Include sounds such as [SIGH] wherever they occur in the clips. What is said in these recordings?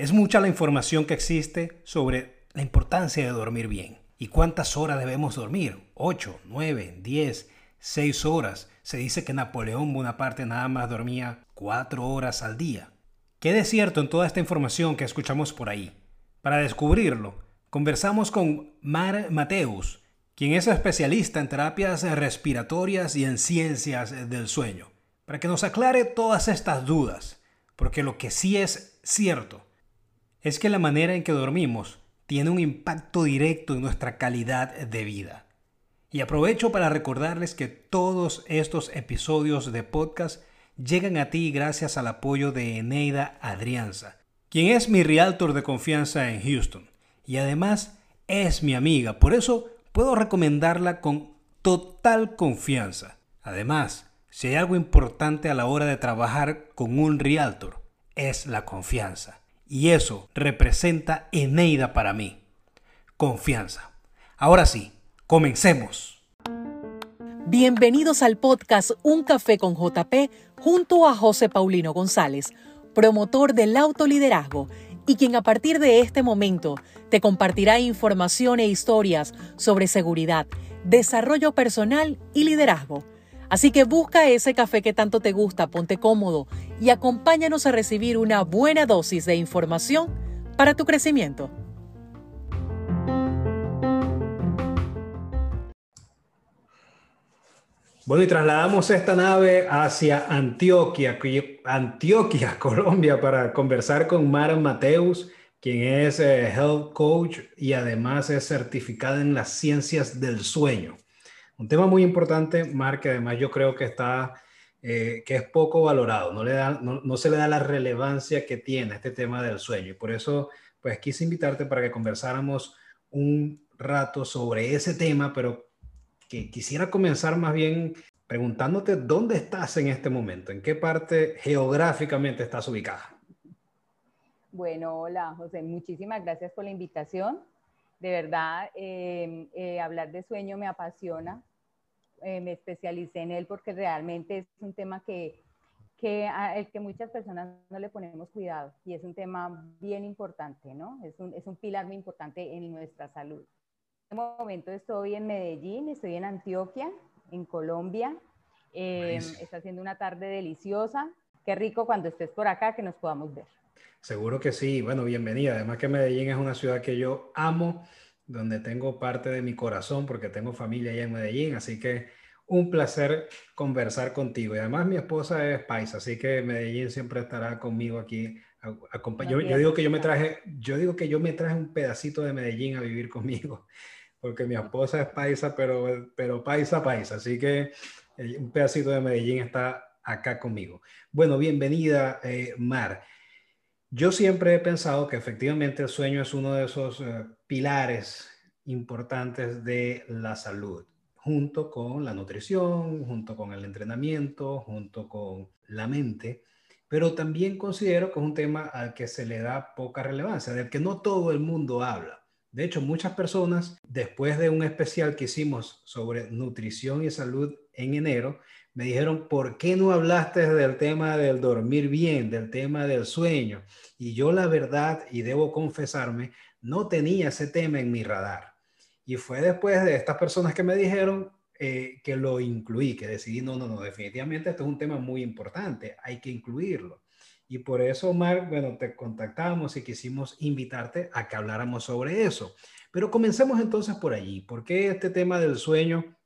Es mucha la información que existe sobre la importancia de dormir bien. ¿Y cuántas horas debemos dormir? ¿8, 9, 10, 6 horas? Se dice que Napoleón Bonaparte nada más dormía 4 horas al día. ¿Qué de cierto en toda esta información que escuchamos por ahí? Para descubrirlo, conversamos con Mar Mateus, quien es especialista en terapias respiratorias y en ciencias del sueño, para que nos aclare todas estas dudas, porque lo que sí es cierto es que la manera en que dormimos tiene un impacto directo en nuestra calidad de vida. Y aprovecho para recordarles que todos estos episodios de podcast llegan a ti gracias al apoyo de Eneida Adrianza, quien es mi realtor de confianza en Houston y además es mi amiga, por eso puedo recomendarla con total confianza. Además, si hay algo importante a la hora de trabajar con un realtor, es la confianza. Y eso representa Eneida para mí. Confianza. Ahora sí, comencemos. Bienvenidos al podcast Un Café con JP junto a José Paulino González, promotor del autoliderazgo y quien a partir de este momento te compartirá información e historias sobre seguridad, desarrollo personal y liderazgo Así que busca ese café que tanto te gusta, ponte cómodo y acompáñanos a recibir una buena dosis de información para tu crecimiento. Bueno, y trasladamos esta nave hacia Antioquia, Antioquia, [LAUGHS] Colombia, para conversar con Mara Mateus, quien es eh, Health Coach y además es certificada en las ciencias del sueño. Un tema muy importante, Mark, que además yo creo que está, eh, que es poco valorado, no, le da, no, se le da la relevancia que tiene este tema del sueño. Y por eso, pues quise invitarte para que conversáramos un rato sobre ese tema, pero que quisiera comenzar más bien preguntándote dónde estás en este momento, en qué parte geográficamente estás ubicada. Bueno, hola José, muchísimas gracias por la invitación. De verdad, eh, eh, hablar de sueño me apasiona. Eh, me especialicé en él porque realmente es un tema que, que el que muchas personas no le ponemos cuidado y es un tema bien importante, ¿no? Es un, es un pilar muy importante en nuestra salud. En este momento estoy en Medellín, estoy en Antioquia, en Colombia. Eh, está haciendo una tarde deliciosa. Qué rico cuando estés por acá que nos podamos ver. Seguro que sí. Bueno, bienvenida. Además que Medellín es una ciudad que yo amo donde tengo parte de mi corazón porque tengo familia allá en Medellín, así que un placer conversar contigo. Y además mi esposa es paisa, así que Medellín siempre estará conmigo aquí. Yo, yo, digo que yo me traje, yo digo que yo me traje un pedacito de Medellín a vivir conmigo, [LAUGHS] porque mi esposa es paisa, pero, pero paisa, paisa. Así que eh, un pedacito de Medellín está acá conmigo. Bueno, bienvenida, eh, Mar. Yo siempre he pensado que efectivamente el sueño es uno de esos eh, pilares importantes de la salud, junto con la nutrición, junto con el entrenamiento, junto con la mente, pero también considero que es un tema al que se le da poca relevancia, del que no todo el mundo habla. De hecho, muchas personas, después de un especial que hicimos sobre nutrición y salud en enero, me dijeron, ¿por qué no hablaste del tema del dormir bien, del tema del sueño? Y yo la verdad, y debo confesarme, no tenía ese tema en mi radar. Y fue después de estas personas que me dijeron eh, que lo incluí, que decidí, no, no, no, definitivamente esto es un tema muy importante, hay que incluirlo. Y por eso, Mark, bueno, te contactamos y quisimos invitarte a que habláramos sobre eso. Pero comencemos entonces por allí. ¿Por qué este tema del sueño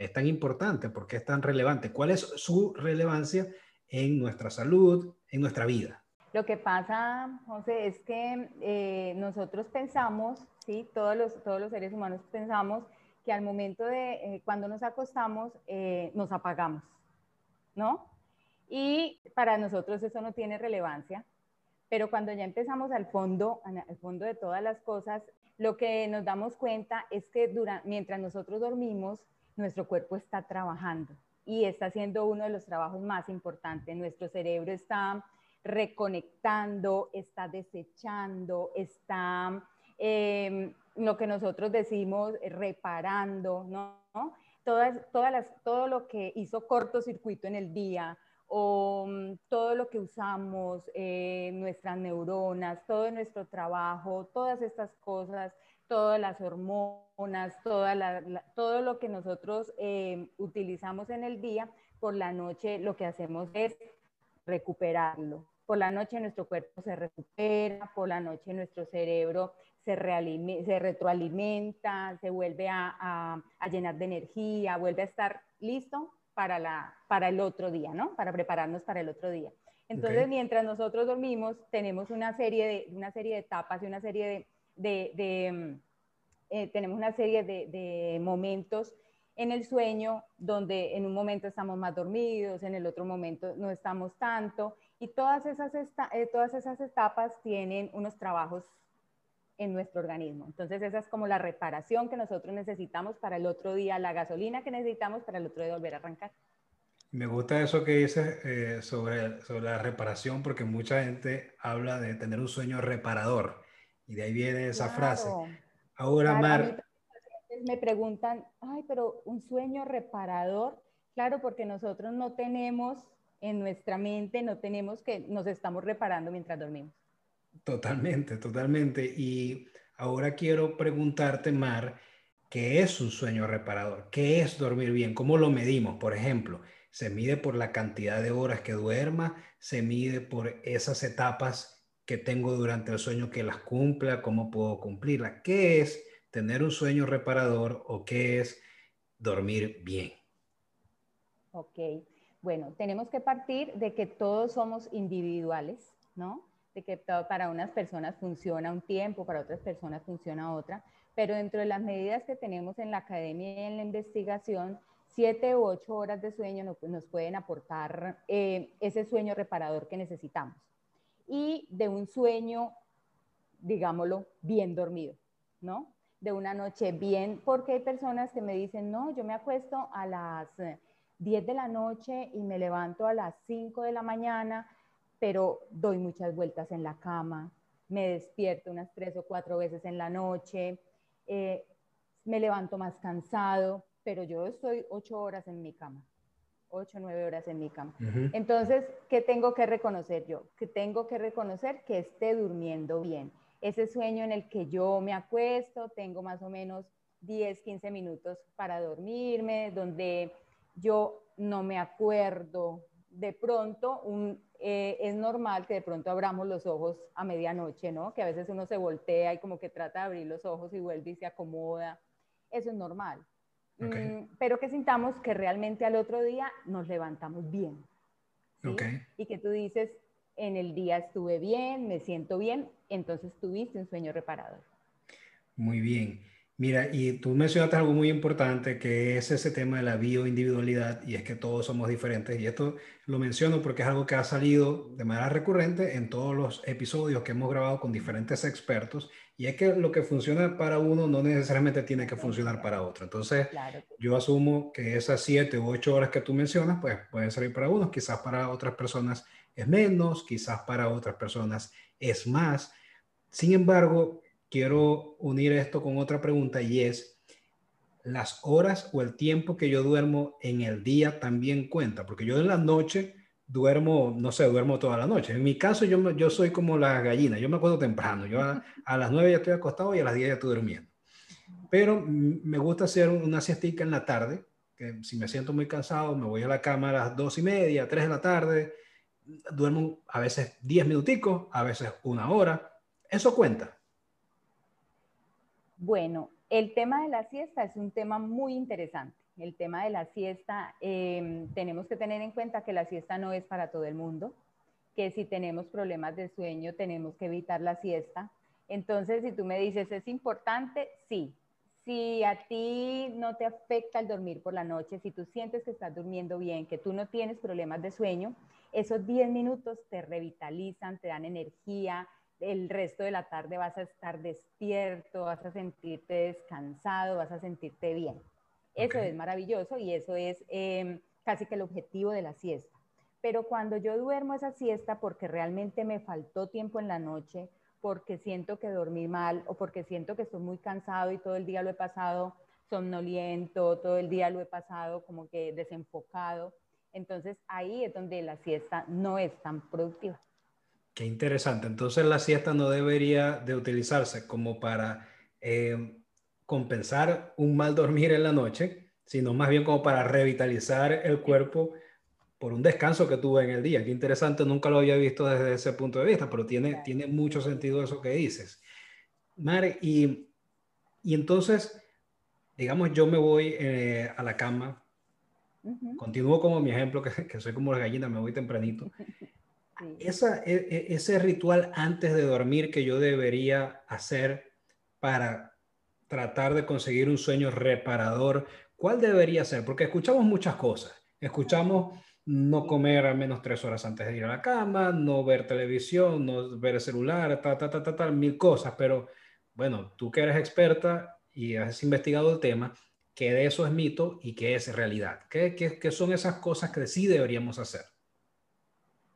es tan importante? ¿Por qué es tan relevante? ¿Cuál es su relevancia en nuestra salud, en nuestra vida? Lo que pasa, José, es que eh, nosotros pensamos, ¿sí? todos, los, todos los seres humanos pensamos que al momento de eh, cuando nos acostamos eh, nos apagamos, ¿no? Y para nosotros eso no tiene relevancia, pero cuando ya empezamos al fondo, al fondo de todas las cosas, lo que nos damos cuenta es que mientras nosotros dormimos, nuestro cuerpo está trabajando y está haciendo uno de los trabajos más importantes. Nuestro cerebro está reconectando, está desechando, está em, lo que nosotros decimos reparando, ¿no? Todas, todas las, todo lo que hizo cortocircuito en el día o mm, todo lo que usamos, eh, nuestras neuronas, todo nuestro trabajo, todas estas cosas, todas las hormonas, todo lo que nosotros eh, utilizamos en el día, por la noche lo que hacemos es recuperarlo. Por la noche nuestro cuerpo se recupera, por la noche nuestro cerebro se, se retroalimenta, se vuelve a, llenar de energía, vuelve a estar listo para, la, para el otro día, ¿no? Para prepararnos para el otro día. Entonces, mientras nosotros dormimos, tenemos una serie de, una serie de etapas y una serie de, mm, eh, tenemos una serie de, momentos en el sueño donde en un momento estamos más dormidos, en el otro momento no estamos tanto, y todas esas, eh, todas esas etapas tienen unos trabajos en nuestro organismo. Entonces esa es como la reparación que nosotros necesitamos para el otro día, la gasolina que necesitamos para el otro día volver a arrancar. Me gusta eso que dices eh, sobre, sobre la reparación porque mucha gente habla de tener un sueño reparador y de ahí viene esa frase. Ahora, Mar... Me preguntan, ay, pero un sueño reparador, claro, porque nosotros no tenemos en nuestra mente, no tenemos que nos estamos reparando mientras dormimos. Totalmente, totalmente. Y ahora quiero preguntarte, Mar, ¿qué es un sueño reparador? ¿Qué es dormir bien? ¿Cómo lo medimos? Por ejemplo, ¿se mide por la cantidad de horas que duerma? ¿Se mide por esas etapas que tengo durante el sueño que las cumpla? ¿Cómo puedo cumplirlas? ¿Qué es tener un sueño reparador o qué es dormir bien? Ok, bueno, tenemos que partir de que todos somos individuales, ¿no? de que para unas personas funciona un tiempo, para otras personas funciona otra, pero dentro de las medidas que tenemos en la academia y en la investigación, siete u ocho horas de sueño nos, pueden aportar eh, ese sueño reparador que necesitamos. Y de un sueño, digámoslo, bien dormido, ¿no? De una noche bien, porque hay personas que me dicen, no, yo me acuesto a las 10 de la noche y me levanto a las 5 de la mañana pero doy muchas vueltas en la cama, me despierto unas tres o cuatro veces en la noche, eh, me levanto más cansado, pero yo estoy ocho horas en mi cama, ocho, nueve horas en mi cama. Entonces, ¿qué tengo que reconocer yo? Que tengo que reconocer que esté durmiendo bien. Ese sueño en el que yo me acuesto, tengo más o menos 10, 15 minutos para dormirme, donde yo no me acuerdo de pronto un, eh, es normal que de pronto abramos los ojos a medianoche, ¿no? Que a veces uno se voltea y como que trata de abrir los ojos y vuelve y se acomoda. Eso es normal. Mm, pero que sintamos que realmente al otro día nos levantamos bien. Y que tú dices, en el día estuve bien, me siento bien, entonces tuviste un sueño reparador. Muy bien. Mira, y tú mencionaste algo muy importante que es ese tema de la bioindividualidad y es que todos somos diferentes y esto lo menciono porque es algo que ha salido de manera recurrente en todos los episodios que hemos grabado con diferentes expertos y es que lo que funciona para uno no necesariamente tiene que funcionar para otro. Entonces, yo asumo que esas siete u ocho horas que tú mencionas pues pueden servir para unos, quizás para otras personas es menos, quizás para otras personas es más. Sin embargo, quiero unir esto con otra pregunta y es, ¿las horas o el tiempo que yo duermo en el día también cuenta? Porque yo en la noche duermo, no sé, duermo toda la noche. En mi caso, yo, yo soy como la gallina, yo me acuerdo temprano, yo a, las 9 ya estoy acostado y a las 10 ya estoy durmiendo. Pero me gusta hacer una siestica en la tarde, que si me siento muy cansado, me voy a la cama a las 2 y media, 3 de la tarde, duermo a veces 10 minuticos, a veces una hora. Eso cuenta. Bueno, el tema de la siesta es un tema muy interesante. El tema de la siesta, em, tenemos que tener en cuenta que la siesta no es para todo el mundo, que si tenemos problemas de sueño tenemos que evitar la siesta. Entonces, si tú me dices, ¿es importante? Sí. Si a ti no te afecta el dormir por la noche, si tú sientes que estás durmiendo bien, que tú no tienes problemas de sueño, esos 10 minutos te revitalizan, te dan energía, el resto de la tarde vas a estar despierto, vas a sentirte descansado, vas a sentirte bien. Eso es maravilloso y eso es em, casi que el objetivo de la siesta. Pero cuando yo duermo esa siesta porque realmente me faltó tiempo en la noche, porque siento que dormí mal o porque siento que estoy muy cansado y todo el día lo he pasado somnoliento, todo el día lo he pasado como que desenfocado, Entonces ahí es donde la siesta no es tan productiva. Qué interesante. Entonces la siesta no debería de utilizarse como para eh, compensar un mal dormir en la noche, sino más bien como para revitalizar el cuerpo por un descanso que tuve en el día. Qué interesante, nunca lo había visto desde ese punto de vista, pero tiene, tiene mucho sentido eso que dices. Mare, y, y entonces, digamos, yo me voy eh, a la cama, continúo como mi ejemplo, que, que, soy como la gallina, me voy tempranito. [LAUGHS] Esa, e, e, ese ritual antes de dormir que yo debería hacer para tratar de conseguir un sueño reparador, ¿cuál debería ser? Porque escuchamos muchas cosas. Escuchamos no comer al menos tres horas antes de ir a la cama, no ver televisión, no ver el celular, ta, ta, ta, ta, ta, mil cosas. Pero bueno, tú que eres experta y has investigado el tema, ¿qué de eso es mito y qué es realidad? ¿Qué, qué, qué son esas cosas que sí deberíamos hacer?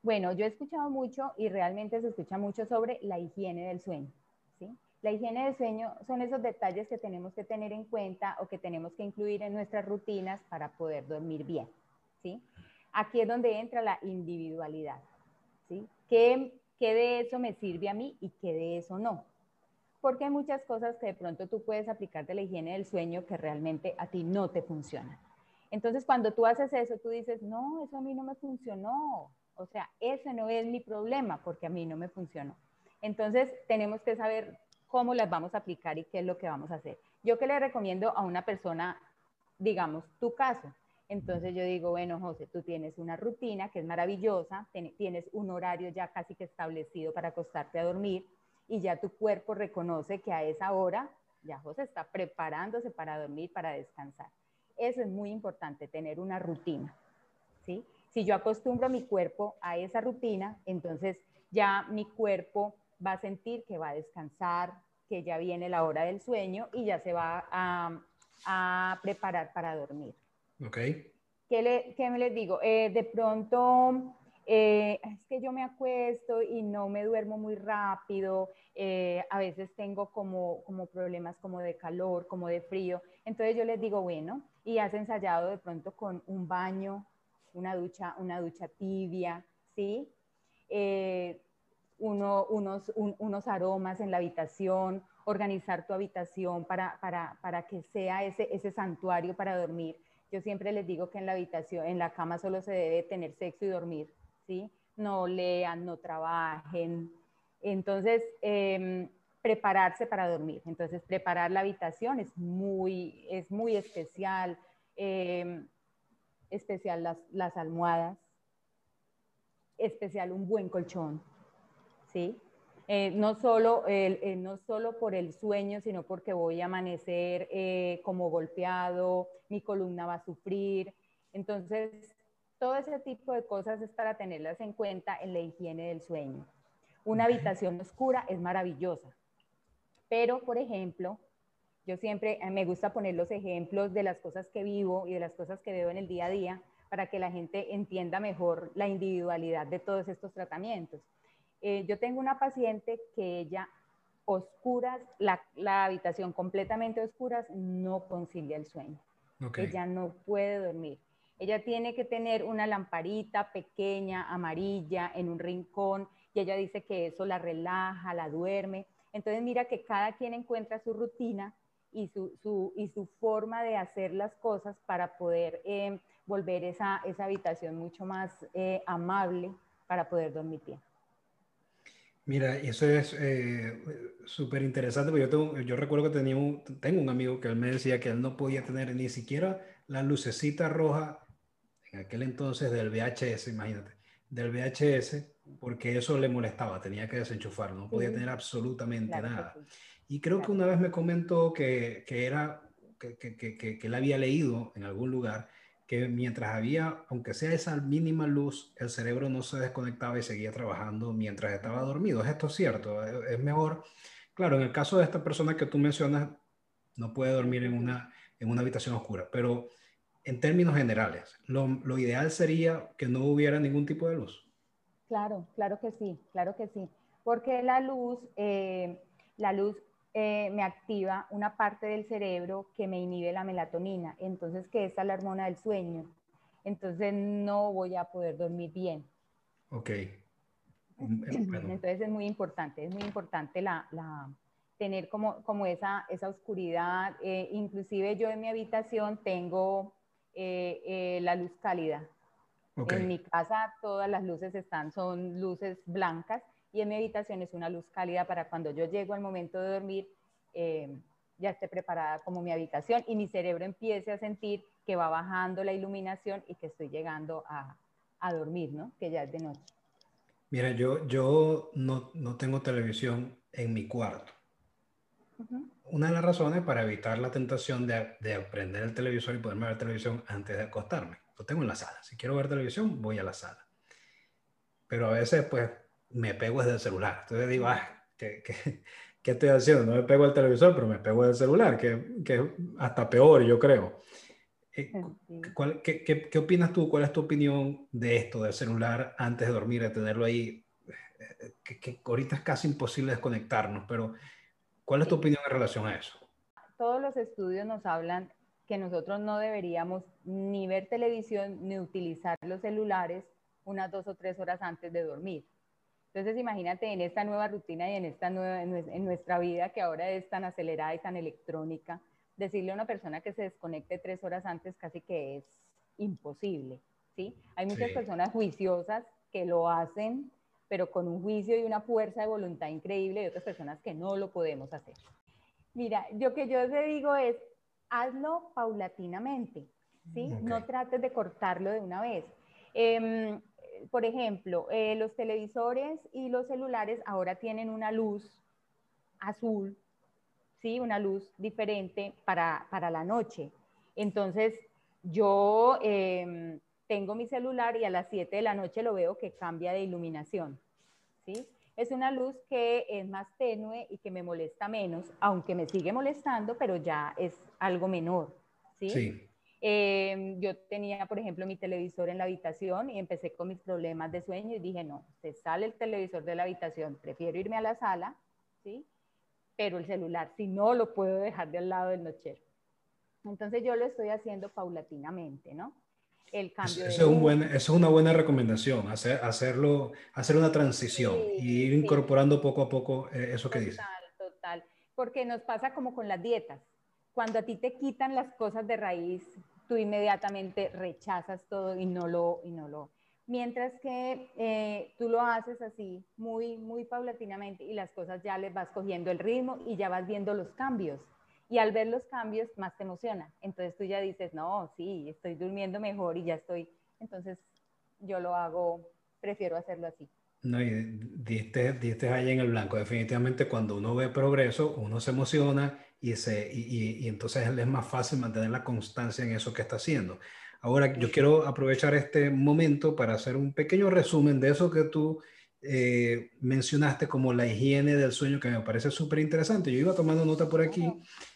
Bueno, yo he escuchado mucho y realmente se escucha mucho sobre la higiene del sueño. ¿sí? La higiene del sueño son esos detalles que tenemos que tener en cuenta o que tenemos que incluir en nuestras rutinas para poder dormir bien. ¿sí? Aquí es donde entra la individualidad. ¿sí? ¿Qué, ¿Qué de eso me sirve a mí y qué de eso no? Porque hay muchas cosas que de pronto tú puedes aplicar de la higiene del sueño que realmente a ti no te funcionan. Entonces, cuando tú haces eso, tú dices, no, eso a mí no me funcionó o sea, ese no es mi problema porque a mí no me funcionó. Entonces, tenemos que saber cómo las vamos a aplicar y qué es lo que vamos a hacer. Yo que le recomiendo a una persona, digamos, tu caso. Entonces yo digo, bueno, José, tú tienes una rutina que es maravillosa, tienes un horario ya casi que establecido para acostarte a dormir y ya tu cuerpo reconoce que a esa hora ya José está preparándose para dormir, para descansar. Eso es muy importante, tener una rutina, ¿sí? Si yo acostumbro a mi cuerpo a esa rutina, entonces ya mi cuerpo va a sentir que va a descansar, que ya viene la hora del sueño y ya se va a, preparar para dormir. Ok. ¿Qué, le, qué me les digo? Eh, de pronto, eh, es que yo me acuesto y no me duermo muy rápido, eh, a veces tengo como, como problemas como de calor, como de frío, entonces yo les digo, bueno, y has ensayado de pronto con un baño una ducha, una ducha tibia, ¿sí? Eh, uno, unos, unos aromas en la habitación, organizar tu habitación para, para, para, que sea ese, ese santuario para dormir. Yo siempre les digo que en la habitación, en la cama solo se debe tener sexo y dormir, ¿sí? No lean, no trabajen. Entonces, em, prepararse para dormir. Entonces, preparar la habitación es muy, es muy especial. Em, especial las, las almohadas, especial un buen colchón, ¿sí? Eh, no, solo, eh, no solo por el sueño, sino porque voy a amanecer eh, como golpeado, mi columna va a sufrir. Entonces, todo ese tipo de cosas es para tenerlas en cuenta en la higiene del sueño. Una habitación oscura es maravillosa, pero, por ejemplo, yo siempre eh, me gusta poner los ejemplos de las cosas que vivo y de las cosas que veo en el día a día para que la gente entienda mejor la individualidad de todos estos tratamientos. Eh, yo tengo una paciente que ella oscuras, la, la, habitación completamente oscuras, no concilia el sueño. Ella no puede dormir. Ella tiene que tener una lamparita pequeña, amarilla, en un rincón, y ella dice que eso la relaja, la duerme. Entonces mira que cada quien encuentra su rutina y su, y su forma de hacer las cosas para poder eh, volver esa, esa, habitación mucho más eh, amable para poder dormir bien. Mira, eso es eh, súper interesante, porque yo, tengo, yo recuerdo que tenía un, tengo un amigo que él me decía que él no podía tener ni siquiera la lucecita roja en aquel entonces del VHS, imagínate, del VHS, porque eso le molestaba, tenía que desenchufarlo, no podía tener absolutamente nada. Y creo que una vez me comentó que, que era, que, que, que, él había leído en algún lugar que mientras había, aunque sea esa mínima luz, el cerebro no se desconectaba y seguía trabajando mientras estaba dormido. ¿Es esto cierto? Es mejor, claro, en el caso de esta persona que tú mencionas, no puede dormir en una, en una habitación oscura, pero en términos generales, lo, lo ideal sería que no hubiera ningún tipo de luz. Claro, claro que sí, claro que sí, porque la luz, eh, la luz eh, me activa una parte del cerebro que me inhibe la melatonina, entonces que esta es la hormona del sueño. entonces no voy a poder dormir bien. Ok. [CLEARS THROAT] Mm, eh, entonces es muy importante, es muy importante la, tener como, como esa, esa oscuridad. Eh, inclusive yo en mi habitación tengo eh, la luz cálida. En mi casa todas las luces están, son luces blancas y en mi habitación es una luz cálida para cuando yo llego al momento de dormir, ya esté preparada como mi habitación y mi cerebro empiece a sentir que va bajando la iluminación y que estoy llegando a, a dormir, ¿no? Que ya es de noche. Mira, yo, yo no, no tengo televisión en mi cuarto. Una de las razones para evitar la tentación de, de prender el televisor y poderme ver televisión antes de acostarme. Lo tengo en la sala. Si quiero ver televisión, voy a la sala. Pero a veces, pues, me pego desde el celular. Entonces digo, ah, ¿qué, qué, [LAUGHS] qué estoy haciendo? No me pego al televisor, pero me pego del celular, que, que hasta peor, yo creo. Eh, qué, qué, qué, opinas tú? ¿Cuál es tu opinión de esto, del celular antes de dormir, de tenerlo ahí? Eh, que, que, ahorita es casi imposible desconectarnos, pero ¿cuál es tu opinión en relación a eso? Todos los estudios nos hablan que nosotros no deberíamos ni ver televisión ni utilizar los celulares unas dos o tres horas antes de dormir. Entonces, imagínate en esta nueva rutina y en, esta nueva, en nuestra vida que ahora es tan acelerada y tan electrónica, decirle a una persona que se desconecte tres horas antes casi que es imposible, ¿sí? Hay muchas personas juiciosas que lo hacen, pero con un juicio y una fuerza de voluntad increíble y otras personas que no lo podemos hacer. Mira, yo que yo te digo es, hazlo paulatinamente, ¿sí? No trates de cortarlo de una vez. Em, por ejemplo, eh, los televisores y los celulares ahora tienen una luz azul ¿sí? Una luz diferente para, para la noche. Entonces, yo em, tengo mi celular y a las 7 de la noche lo veo que cambia de iluminación, ¿sí? Es una luz que es más tenue y que me molesta menos, aunque me sigue molestando, pero ya es algo menor, ¿sí? sí. Em, yo tenía, por ejemplo, mi televisor en la habitación y empecé con mis problemas de sueño y dije, no, se sale el televisor de la habitación, prefiero irme a la sala, ¿sí? pero el celular, si no, lo puedo dejar de al lado del nochero. Entonces yo lo estoy haciendo paulatinamente, ¿no? El cambio eso, es, un buen, eso es una buena recomendación, hacer, hacerlo, hacer una transición y ir incorporando poco a poco eh, eso que dice. Total, total. Porque nos pasa como con las dietas. Cuando a ti te quitan las cosas de raíz, tú inmediatamente rechazas todo y no lo, y no lo, Mientras que eh, tú lo haces así, muy, muy paulatinamente y las cosas ya les vas cogiendo el ritmo y ya vas viendo los cambios. Y al ver los cambios, más te emociona. Entonces tú ya dices, no, sí, estoy durmiendo mejor y ya estoy. Entonces yo lo hago, prefiero hacerlo así. No, y diste, diste ahí en el blanco. Definitivamente cuando uno ve progreso, uno se emociona y, se, y, y entonces es más fácil mantener la constancia en eso que está haciendo. Ahora yo quiero aprovechar este momento para hacer un pequeño resumen de eso que tú eh, mencionaste como la higiene del sueño, que me parece súper interesante. Yo iba tomando nota por aquí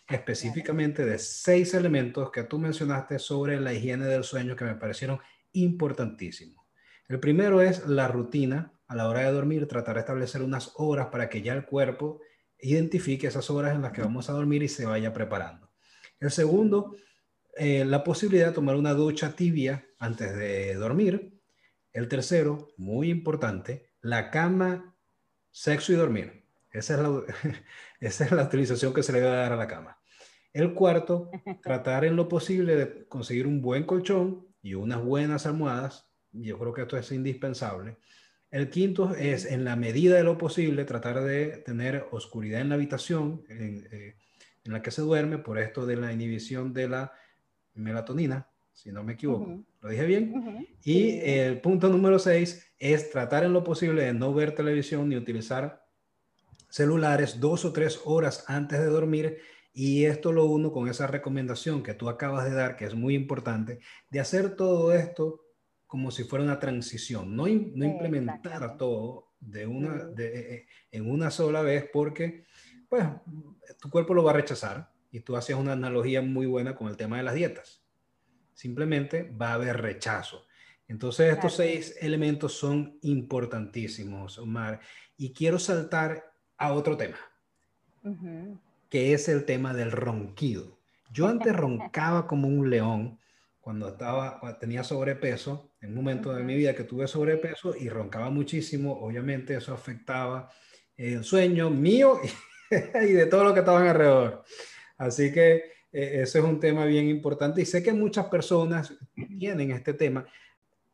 específicamente de seis elementos que tú mencionaste sobre la higiene del sueño que me parecieron importantísimos. El primero es la rutina a la hora de dormir, tratar de establecer unas horas para que ya el cuerpo identifique esas horas en las que vamos a dormir y se vaya preparando. El segundo eh, la posibilidad de tomar una ducha tibia antes de dormir. El tercero, muy importante, la cama, sexo y dormir. Esa es la, [LAUGHS] esa es la utilización que se le a dar a la cama. El cuarto, [LAUGHS] tratar en lo posible de conseguir un buen colchón y unas buenas almohadas. Yo creo que esto es indispensable. El quinto es, en la medida de lo posible, tratar de tener oscuridad en la habitación en, eh, en la que se duerme, por esto de la inhibición de la melatonina, si no me equivoco. ¿Lo dije bien? Y el punto número seis es tratar en lo posible de no ver televisión ni utilizar celulares dos o tres horas antes de dormir. Y esto lo uno con esa recomendación que tú acabas de dar, que es muy importante, de hacer todo esto como si fuera una transición, no, no implementar todo de una, de, eh, eh, en una sola vez porque pues, tu cuerpo lo va a rechazar y tú hacías una analogía muy buena con el tema de las dietas. Simplemente va a haber rechazo. Entonces, estos seis elementos son importantísimos, Omar. Y quiero saltar a otro tema, que es el tema del ronquido. Yo [LAUGHS] antes roncaba como un león cuando estaba, tenía sobrepeso, en un momento de mi vida que tuve sobrepeso y roncaba muchísimo, obviamente eso afectaba el sueño mío [LAUGHS] y de todo lo que estaban alrededor. Así que eh, eso es un tema bien importante y sé que muchas personas tienen este tema.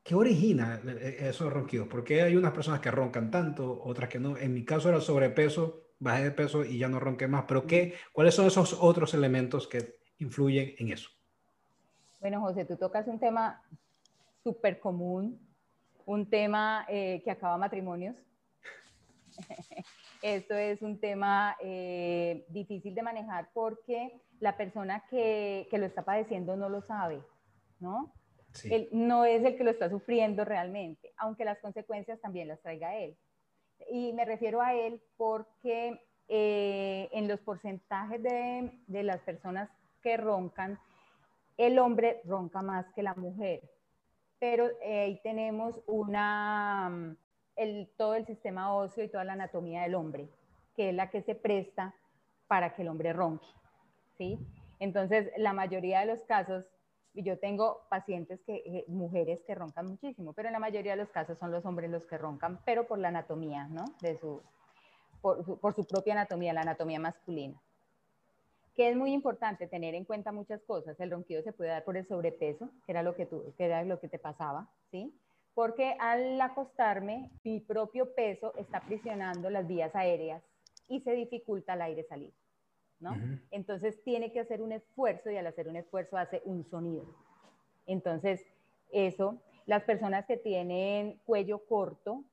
¿Qué origina eh, eh, esos ronquidos? Porque hay unas personas que roncan tanto, otras que no. En mi caso era sobrepeso, bajé de peso y ya no ronqué más. Pero ¿qué, ¿cuáles son esos otros elementos que influyen en eso? Bueno, José, tú tocas un tema súper común, un tema que acaba matrimonios. [LAUGHS] Esto es un tema eh, difícil de manejar porque la persona que, que, lo está padeciendo no lo sabe, ¿no? Él no es el que lo está sufriendo realmente, aunque las consecuencias también las traiga él. Y me refiero a él porque eh, en los porcentajes de, de las personas que roncan, el hombre ronca más que la mujer. Pero eh, ahí tenemos una, el, todo el sistema óseo y toda la anatomía del hombre, que es la que se presta para que el hombre ronque. ¿sí? Entonces, la mayoría de los casos, yo tengo pacientes, que, eh, mujeres que roncan muchísimo, pero en la mayoría de los casos son los hombres los que roncan, pero por la anatomía, ¿no? De su, por, por su propia anatomía, la anatomía masculina. Que es muy importante tener en cuenta muchas cosas. El ronquido se puede dar por el sobrepeso, que era lo que, tú, que, era lo que te pasaba, ¿sí? Porque al acostarme, mi propio peso está prisionando las vías aéreas y se dificulta el aire salir. ¿no? Entonces tiene que hacer un esfuerzo y al hacer un esfuerzo hace un sonido. Entonces, eso, las personas que tienen cuello corto,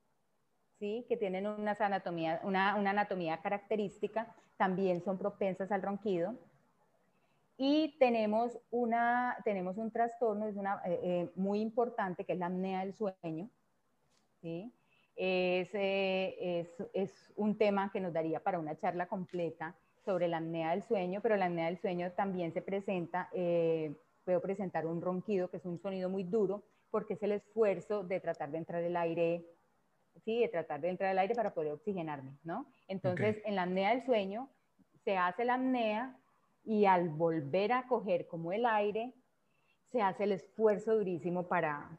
¿sí? que tienen una anatomía, una, una anatomía característica, también son propensas al ronquido. Y tenemos, una, tenemos un trastorno es una, eh, eh, muy importante que es la apnea del sueño. ¿sí? Es, eh, es, es, un tema que nos daría para una charla completa sobre la apnea del sueño, pero la apnea del sueño también se presenta, puedo presentar un ronquido, que es un sonido muy duro, porque es el esfuerzo de tratar de entrar el aire, sí, de tratar de entrar el aire para poder oxigenarme, ¿no? Entonces, en la apnea del sueño se hace la apnea y al volver a coger como el aire, se hace el esfuerzo durísimo para,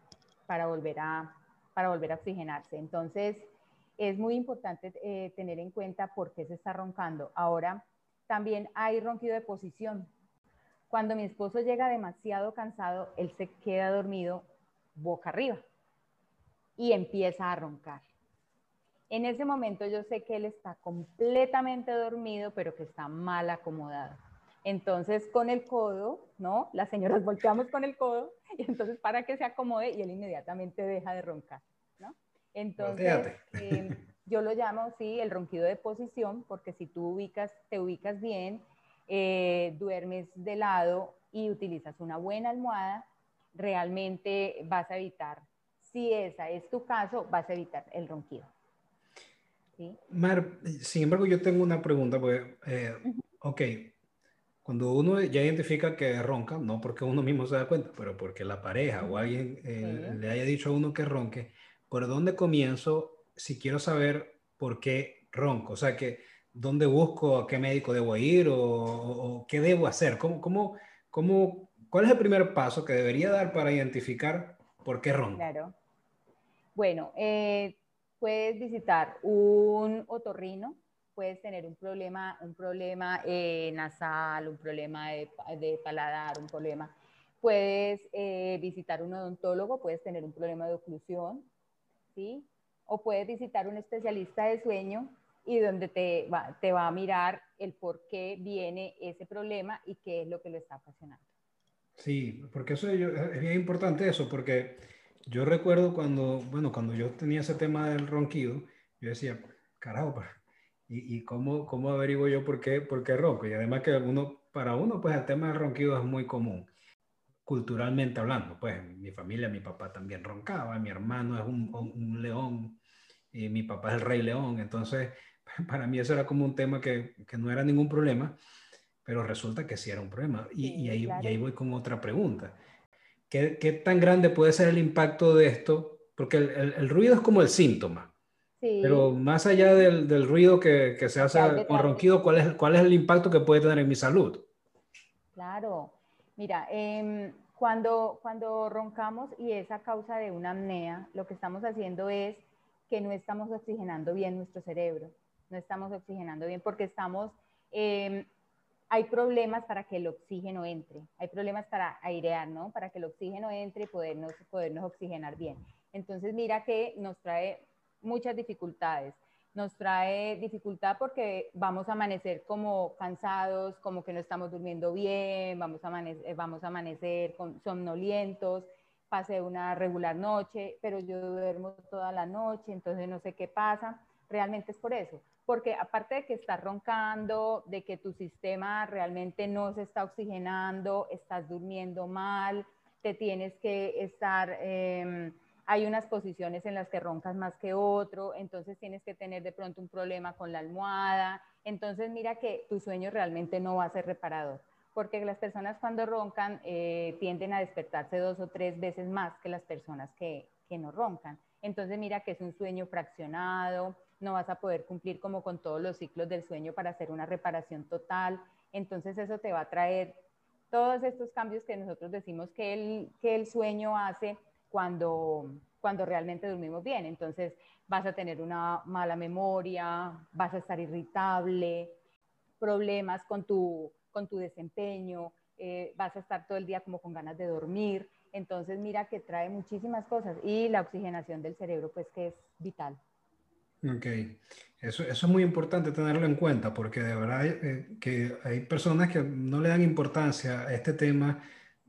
para, volver, a, para volver a oxigenarse. Entonces, es muy importante eh, tener en cuenta por qué se está roncando. Ahora, también hay ronquido de posición. Cuando mi esposo llega demasiado cansado, él se queda dormido boca arriba y empieza a roncar. En ese momento yo sé que él está completamente dormido, pero que está mal acomodado. Entonces, con el codo, ¿no? Las señoras [LAUGHS] volteamos con el codo y entonces para que se acomode y él inmediatamente deja de roncar, ¿no? Entonces, [LAUGHS] em, yo lo llamo, sí, el ronquido de posición, porque si tú ubicas, te ubicas bien, eh, duermes de lado y utilizas una buena almohada, realmente vas a evitar, si esa es tu caso, vas a evitar el ronquido. ¿sí? Mar, sin embargo, yo tengo una pregunta, porque, eh, ok, cuando uno ya identifica que ronca, no porque uno mismo se da cuenta, pero porque la pareja o alguien eh, le haya dicho a uno que ronque, ¿por dónde comienzo si quiero saber por qué ronco? O sea, que, ¿dónde busco? ¿A qué médico debo ir? ¿O, qué debo hacer? ¿Cómo, cómo, cómo, ¿Cuál es el primer paso que debería dar para identificar por qué ronco? Claro. Bueno, eh, puedes visitar un otorrino puedes tener un problema, un problema eh, nasal, un problema de, paladar, un problema. Puedes eh, visitar un odontólogo, puedes tener un problema de oclusión, ¿sí? O puedes visitar un especialista de sueño y donde te va, te va a mirar el por qué viene ese problema y qué es lo que lo está ocasionando. Sí, porque eso es bien importante eso, porque yo recuerdo cuando, bueno, cuando yo tenía ese tema del ronquido, yo decía, carajo, pues, ¿Y, cómo, cómo, averiguo yo por qué, por qué ronco? Y además que uno, para uno, pues el tema del ronquido es muy común, culturalmente hablando. Pues mi familia, mi papá también roncaba, mi hermano es un, un león, y mi papá es el rey león. Entonces, [LAUGHS] para mí eso era como un tema que, que no era ningún problema, pero resulta que sí era un problema. Y, y, ahí, y ahí, voy con otra pregunta. ¿Qué, ¿Qué, tan grande puede ser el impacto de esto? Porque el, el, el ruido es como el síntoma pero más allá del, del ruido que, que, se hace con ronquido, ¿cuál es, ¿cuál es el impacto que puede tener en mi salud? Claro. Mira, em, Cuando, cuando roncamos y es a causa de una apnea, lo que estamos haciendo es que no estamos oxigenando bien nuestro cerebro, no estamos oxigenando bien porque estamos, em, hay problemas para que el oxígeno entre, hay problemas para airear, ¿no? Para que el oxígeno entre y podernos, podernos oxigenar bien. Entonces mira que nos trae muchas dificultades. Nos trae dificultad porque vamos a amanecer como cansados, como que no estamos durmiendo bien, vamos a amanecer, vamos a amanecer somnolientos, pasé una regular noche, pero yo duermo toda la noche, entonces no sé qué pasa. Realmente es por eso, porque aparte de que estás roncando, de que tu sistema realmente no se está oxigenando, estás durmiendo mal, te tienes que estar... Em, hay unas posiciones en las que roncas más que otro, entonces tienes que tener de pronto un problema con la almohada, entonces mira que tu sueño realmente no va a ser reparador, porque las personas cuando roncan eh, tienden a despertarse dos o tres veces más que las personas que, que no roncan. Entonces mira que es un sueño fraccionado, no vas a poder cumplir como con todos los ciclos del sueño para hacer una reparación total, entonces eso te va a traer todos estos cambios que nosotros decimos que el, que el sueño hace cuando, cuando realmente dormimos bien. Entonces vas a tener una mala memoria, vas a estar irritable, problemas con tu, con tu desempeño, eh, vas a estar todo el día como con ganas de dormir. Entonces mira que trae muchísimas cosas y la oxigenación del cerebro pues que es vital. Ok, eso, eso es muy importante tenerlo en cuenta porque de verdad eh, que hay personas que no le dan importancia a este tema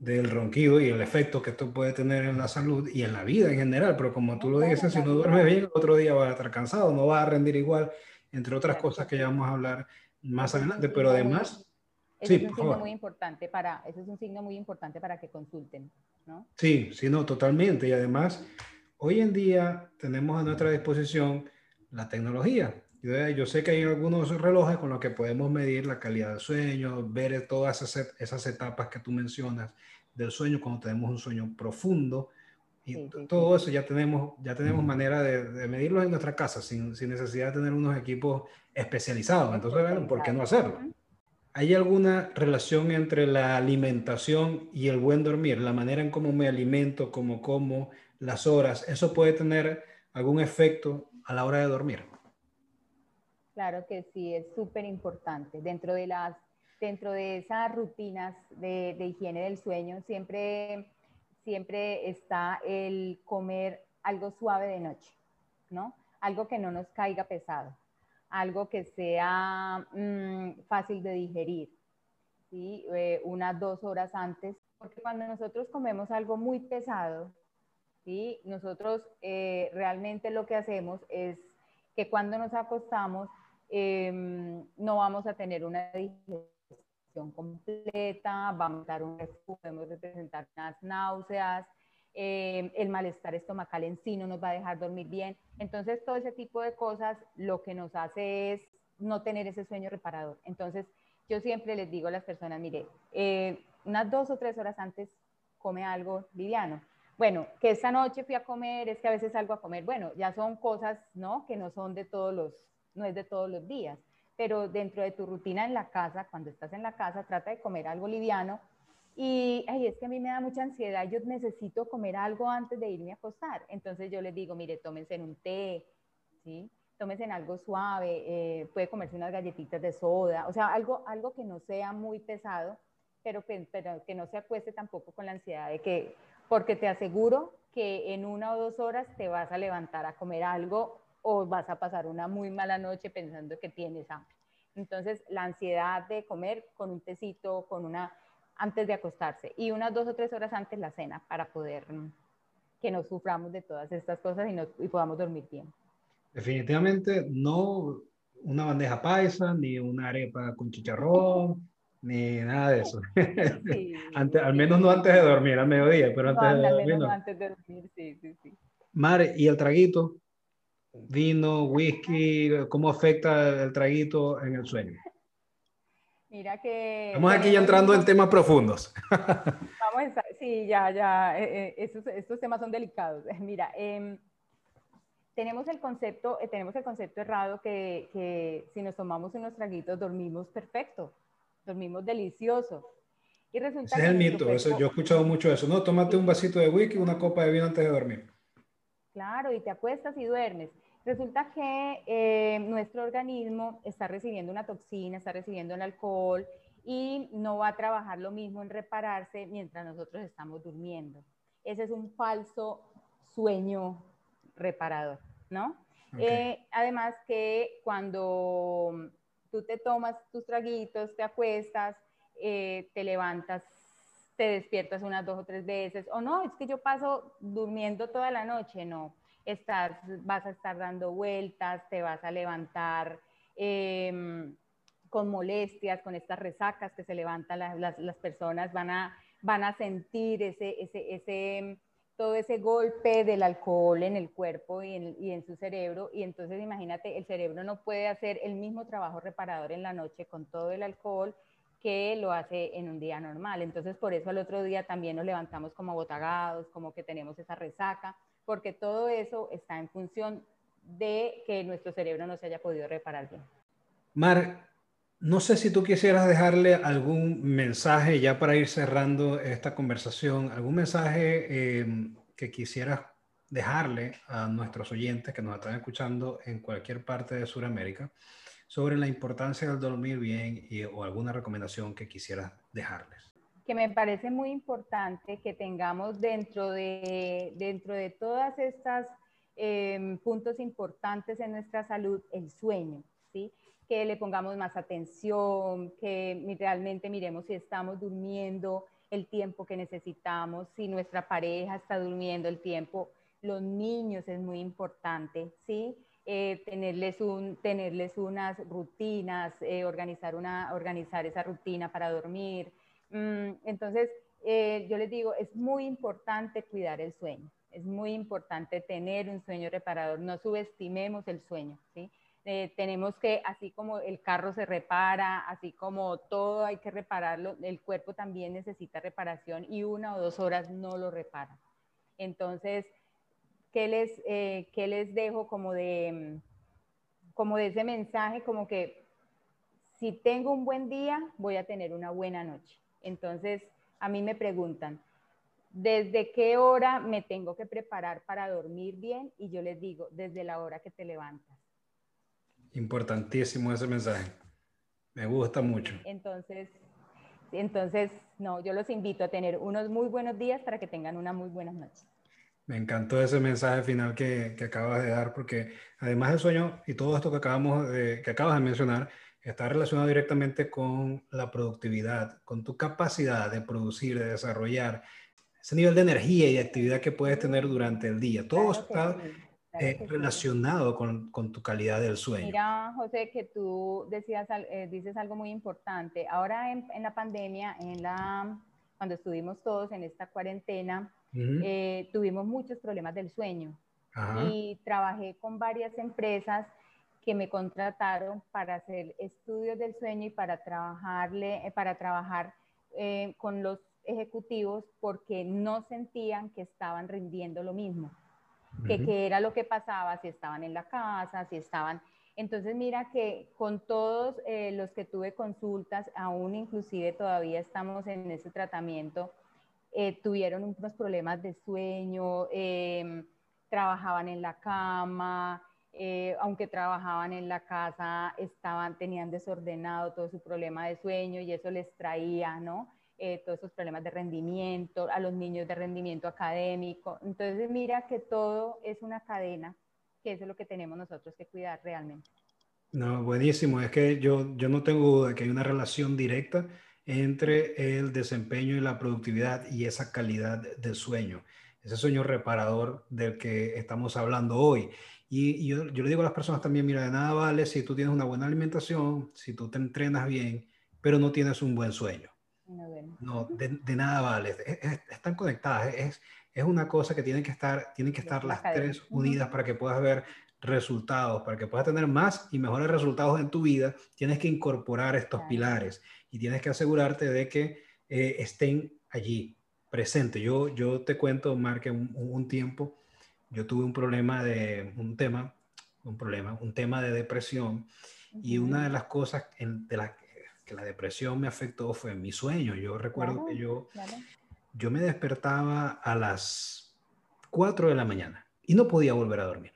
del ronquido y el efecto que esto puede tener en la salud y en la vida en general, pero como tú lo dices, si no duermes bien, el otro día vas a estar cansado, no vas a rendir igual, entre otras cosas que ya vamos a hablar más adelante, pero además... sí, es un signo muy importante para, ese es un signo muy importante para que consulten, ¿no? Sí, sí, no, totalmente. Y además, hoy en día tenemos a nuestra disposición la tecnología. Yo, sé que hay algunos relojes con los que podemos medir la calidad del sueño, ver todas esas, esas etapas que tú mencionas del sueño cuando tenemos un sueño profundo. Y todo eso ya tenemos, ya tenemos manera de, de medirlo en nuestra casa sin, sin, necesidad de tener unos equipos especializados. Entonces, bueno, ¿por qué no hacerlo? ¿Hay alguna relación entre la alimentación y el buen dormir? La manera en cómo me alimento, cómo como, las horas, ¿eso puede tener algún efecto a la hora de dormir? Claro que sí, es súper importante. Dentro de las, dentro de esas rutinas de, higiene del sueño, siempre, siempre está el comer algo suave de noche, ¿no? Algo que no nos caiga pesado, algo que sea mm, fácil de digerir, ¿sí? Eh, unas dos horas antes, porque cuando nosotros comemos algo muy pesado, ¿sí? Nosotros eh, realmente lo que hacemos es que cuando nos acostamos Em, no vamos a tener una digestión completa, vamos a dar un podemos representar unas náuseas, em, el malestar estomacal en sí no nos va a dejar dormir bien. Entonces, todo ese tipo de cosas lo que nos hace es no tener ese sueño reparador. Entonces, yo siempre les digo a las personas, mire, eh, unas dos o tres horas antes come algo liviano. Bueno, que esta noche fui a comer, es que a veces salgo a comer. Bueno, ya son cosas, ¿no? Que no son de todos los, no es de todos los días, pero dentro de tu rutina en la casa, cuando estás en la casa, trata de comer algo liviano. Y ay, es que a mí me da mucha ansiedad, yo necesito comer algo antes de irme a acostar. Entonces yo les digo, mire, tómense en un té, ¿sí? Tómense en algo suave, eh, puede comerse unas galletitas de soda, o sea, algo, algo que no sea muy pesado, pero, pero que no se acueste tampoco con la ansiedad de que, porque te aseguro que en una o dos horas te vas a levantar a comer algo o vas a pasar una muy mala noche pensando que tienes hambre. Entonces, la ansiedad de comer con un tecito, con una, antes de acostarse y unas dos o tres horas antes la cena para poder mm, que no suframos de todas estas cosas y, y podamos dormir bien. Definitivamente no una bandeja paisa, ni una arepa con chicharrón, ni nada de eso. [LAUGHS] antes, al menos no antes de dormir, al mediodía, pero antes de dormir. No. Antes de dormir, sí, sí, sí. Mare, ¿y el traguito? Vino, whisky, cómo afecta el traguito en el sueño. Mira que... Estamos aquí ya entrando en temas profundos. [LAUGHS] Vamos a, sí, ya, ya, eh, eh, estos, estos, temas son delicados. [LAUGHS] Mira, em, tenemos el concepto, eh, tenemos el concepto errado que, que, si nos tomamos unos traguitos dormimos perfecto, dormimos delicioso. Y resulta Ese es el mito, eso, yo he escuchado mucho eso. No, tómate un vasito de whisky, una copa de vino antes de dormir. Claro, y te acuestas y duermes. Resulta que eh, nuestro organismo está recibiendo una toxina, está recibiendo el alcohol y no va a trabajar lo mismo en repararse mientras nosotros estamos durmiendo. Ese es un falso sueño reparador, ¿no? Eh, además que cuando tú te tomas tus traguitos, te acuestas, eh, te levantas, te despiertas unas dos o tres veces, o no, es que yo paso durmiendo toda la noche, no, estás, vas a estar dando vueltas, te vas a levantar em, con molestias, con estas resacas que se levantan las, las, personas, van a, van a sentir ese, ese, ese todo ese golpe del alcohol en el cuerpo y en, y en, su cerebro. Y entonces imagínate, el cerebro no puede hacer el mismo trabajo reparador en la noche con todo el alcohol que lo hace en un día normal. Entonces por eso al otro día también nos levantamos como botagados, como que tenemos esa resaca, porque todo eso está en función de que nuestro cerebro no se haya podido reparar bien. Mar, no sé si tú quisieras dejarle algún mensaje ya para ir cerrando esta conversación, algún mensaje em, que quisieras dejarle a nuestros oyentes que nos están escuchando en cualquier parte de Sudamérica sobre la importancia del dormir bien y, o alguna recomendación que quisieras dejarles. Que me parece muy importante que tengamos dentro de, dentro de todas estas em, puntos importantes en nuestra salud el sueño, ¿sí? que le pongamos más atención, que realmente miremos si estamos durmiendo el tiempo que necesitamos, si nuestra pareja está durmiendo el tiempo, los niños es muy importante, ¿sí? Eh, tenerles, un, tenerles unas rutinas, eh, organizar, una, organizar esa rutina para dormir. Mm, entonces, eh, yo les digo, es muy importante cuidar el sueño, es muy importante tener un sueño reparador, no subestimemos el sueño, ¿sí? Eh, tenemos que, así como el carro se repara, así como todo hay que repararlo, el cuerpo también necesita reparación y una o dos horas no lo repara. Entonces, ¿qué les, eh, qué les dejo como de, como de ese mensaje? Como que si tengo un buen día, voy a tener una buena noche. Entonces, a mí me preguntan, ¿desde qué hora me tengo que preparar para dormir bien? Y yo les digo, desde la hora que te levantas Importantísimo ese mensaje. Me gusta mucho. Entonces, entonces, no, yo los invito a tener unos muy buenos días para que tengan una muy buena noche. Me encantó ese mensaje final que, que acabas de dar, porque además del sueño y todo esto que, acabamos de, que acabas de mencionar, está relacionado directamente con la productividad, con tu capacidad de producir, de desarrollar, ese nivel de energía y de actividad que puedes tener durante el día. Todo está eh, relacionado con, con, tu calidad del sueño. Mira, José, que tú decías, eh, dices algo muy importante. Ahora en, en, la pandemia, en la, cuando estuvimos todos en esta cuarentena, eh, tuvimos muchos problemas del sueño. Y trabajé con varias empresas que me contrataron para hacer estudios del sueño y para, trabajarle, para trabajar con los ejecutivos porque no sentían que estaban rindiendo lo mismo que qué era lo que pasaba, si estaban en la casa, si estaban... Entonces mira que con todos eh, los que tuve consultas, aún inclusive todavía estamos en ese tratamiento, eh, tuvieron unos problemas de sueño, em, trabajaban en la cama, eh, aunque trabajaban en la casa, estaban, tenían desordenado todo su problema de sueño y eso les traía, ¿no? Eh, todos esos problemas de rendimiento, a los niños de rendimiento académico. Entonces, mira que todo es una cadena, que eso es lo que tenemos nosotros que cuidar realmente. No, buenísimo. Es que yo, yo no tengo duda que hay una relación directa entre el desempeño y la productividad y esa calidad de sueño, ese sueño reparador del que estamos hablando hoy. Y, yo, yo, le digo a las personas también, mira, de nada vale si tú tienes una buena alimentación, si tú te entrenas bien, pero no tienes un buen sueño. No, de, de nada vale. están conectadas. Es, es una cosa que tienen que estar, tienen que estar las tres unidas para que puedas ver resultados, para que puedas tener más y mejores resultados en tu vida, tienes que incorporar estos pilares y tienes que asegurarte de que eh, estén allí, presentes. Yo, yo te cuento, Mar, que un, un, tiempo yo tuve un problema de, un tema, un problema, un tema de depresión y una de las cosas en, de las que la depresión me afectó fue mi sueño. Yo recuerdo que yo, yo me despertaba a las 4 de la mañana y no podía volver a dormir.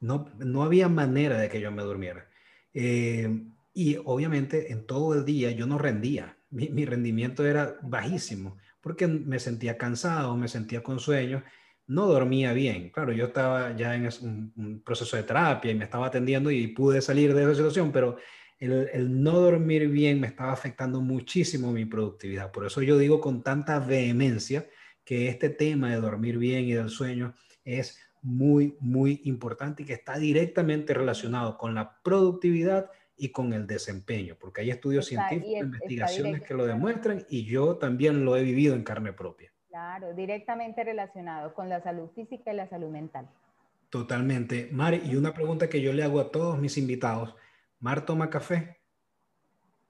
No, no había manera de que yo me durmiera. Eh, y obviamente en todo el día yo no rendía. Mi, mi rendimiento era bajísimo porque me sentía cansado, me sentía con sueño no dormía bien. Claro, yo estaba ya en un, proceso de terapia y me estaba atendiendo y pude salir de esa situación, pero el, no dormir bien me estaba afectando muchísimo mi productividad. Por eso yo digo con tanta vehemencia que este tema de dormir bien y del sueño es muy, muy importante y que está directamente relacionado con la productividad y con el desempeño, porque hay estudios científicos, investigaciones que lo demuestran y yo también lo he vivido en carne propia. Claro, directamente relacionado con la salud física y la salud mental. Totalmente. Mari, y una pregunta que yo le hago a todos mis invitados. ¿Mar toma café?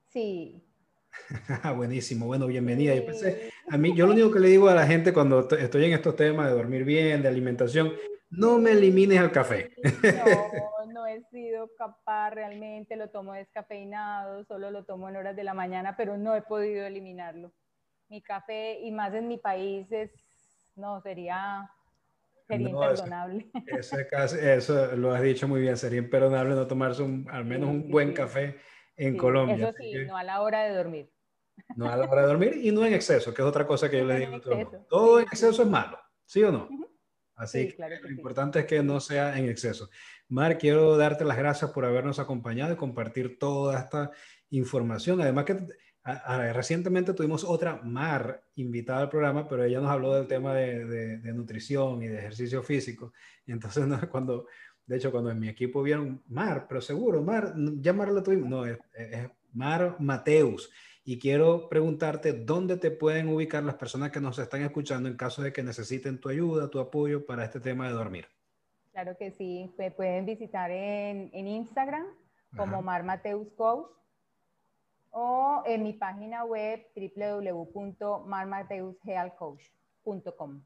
Sí. [LAUGHS] Buenísimo, bueno, bienvenida. Yo a mí, yo lo único que le digo a la gente cuando estoy en estos temas de dormir bien, de alimentación, no me elimines al café. No, no he sido capaz realmente, lo tomo descafeinado, solo lo tomo en horas de la mañana, pero no he podido eliminarlo mi café y más en mi país es, no, sería, sería imperdonable. eso lo has dicho muy bien, sería imperdonable no tomarse al menos un buen café en Colombia. Eso sí, no a la hora de dormir. No a la hora de dormir y no en exceso, que es otra cosa que yo le digo a todo Todo en exceso es malo, ¿sí o no? Así que, lo importante es que no sea en exceso. Mar, quiero darte las gracias por habernos acompañado y compartir toda esta información. Además que recientemente tuvimos otra Mar invitada al programa, pero ella nos habló del tema de, nutrición y de ejercicio físico. Y entonces [LAUGHS] cuando, de hecho, cuando en mi equipo vieron Mar, pero seguro, Mar, ya Mar la tuvimos, no, es, Mar Mateus. Y quiero preguntarte dónde te pueden ubicar las personas que nos están escuchando en caso de que necesiten tu ayuda, tu apoyo para este tema de dormir. Claro que sí, me pueden visitar en, Instagram como Mar Mateus Coach o en mi página web www.marmateushealthcoach.com.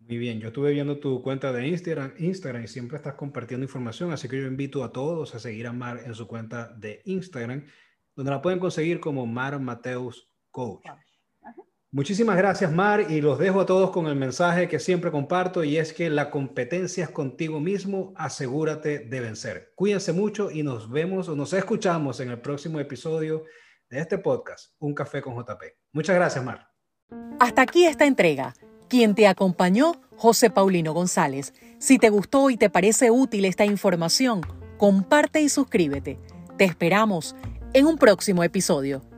Muy bien, yo estuve viendo tu cuenta de Instagram, Instagram y siempre estás compartiendo información, así que yo invito a todos a seguir a Mar en su cuenta de Instagram, donde la pueden conseguir como Mar Mateus Coach. Muchísimas gracias, Mar, y los dejo a todos con el mensaje que siempre comparto y es que la competencia es contigo mismo, asegúrate de vencer. Cuídense mucho y nos vemos o nos escuchamos en el próximo episodio de este podcast, Un Café con JP. Muchas gracias, Mar. Hasta aquí esta entrega. Quien te acompañó, José Paulino González. Si te gustó y te parece útil esta información, comparte y suscríbete. Te esperamos en un próximo episodio.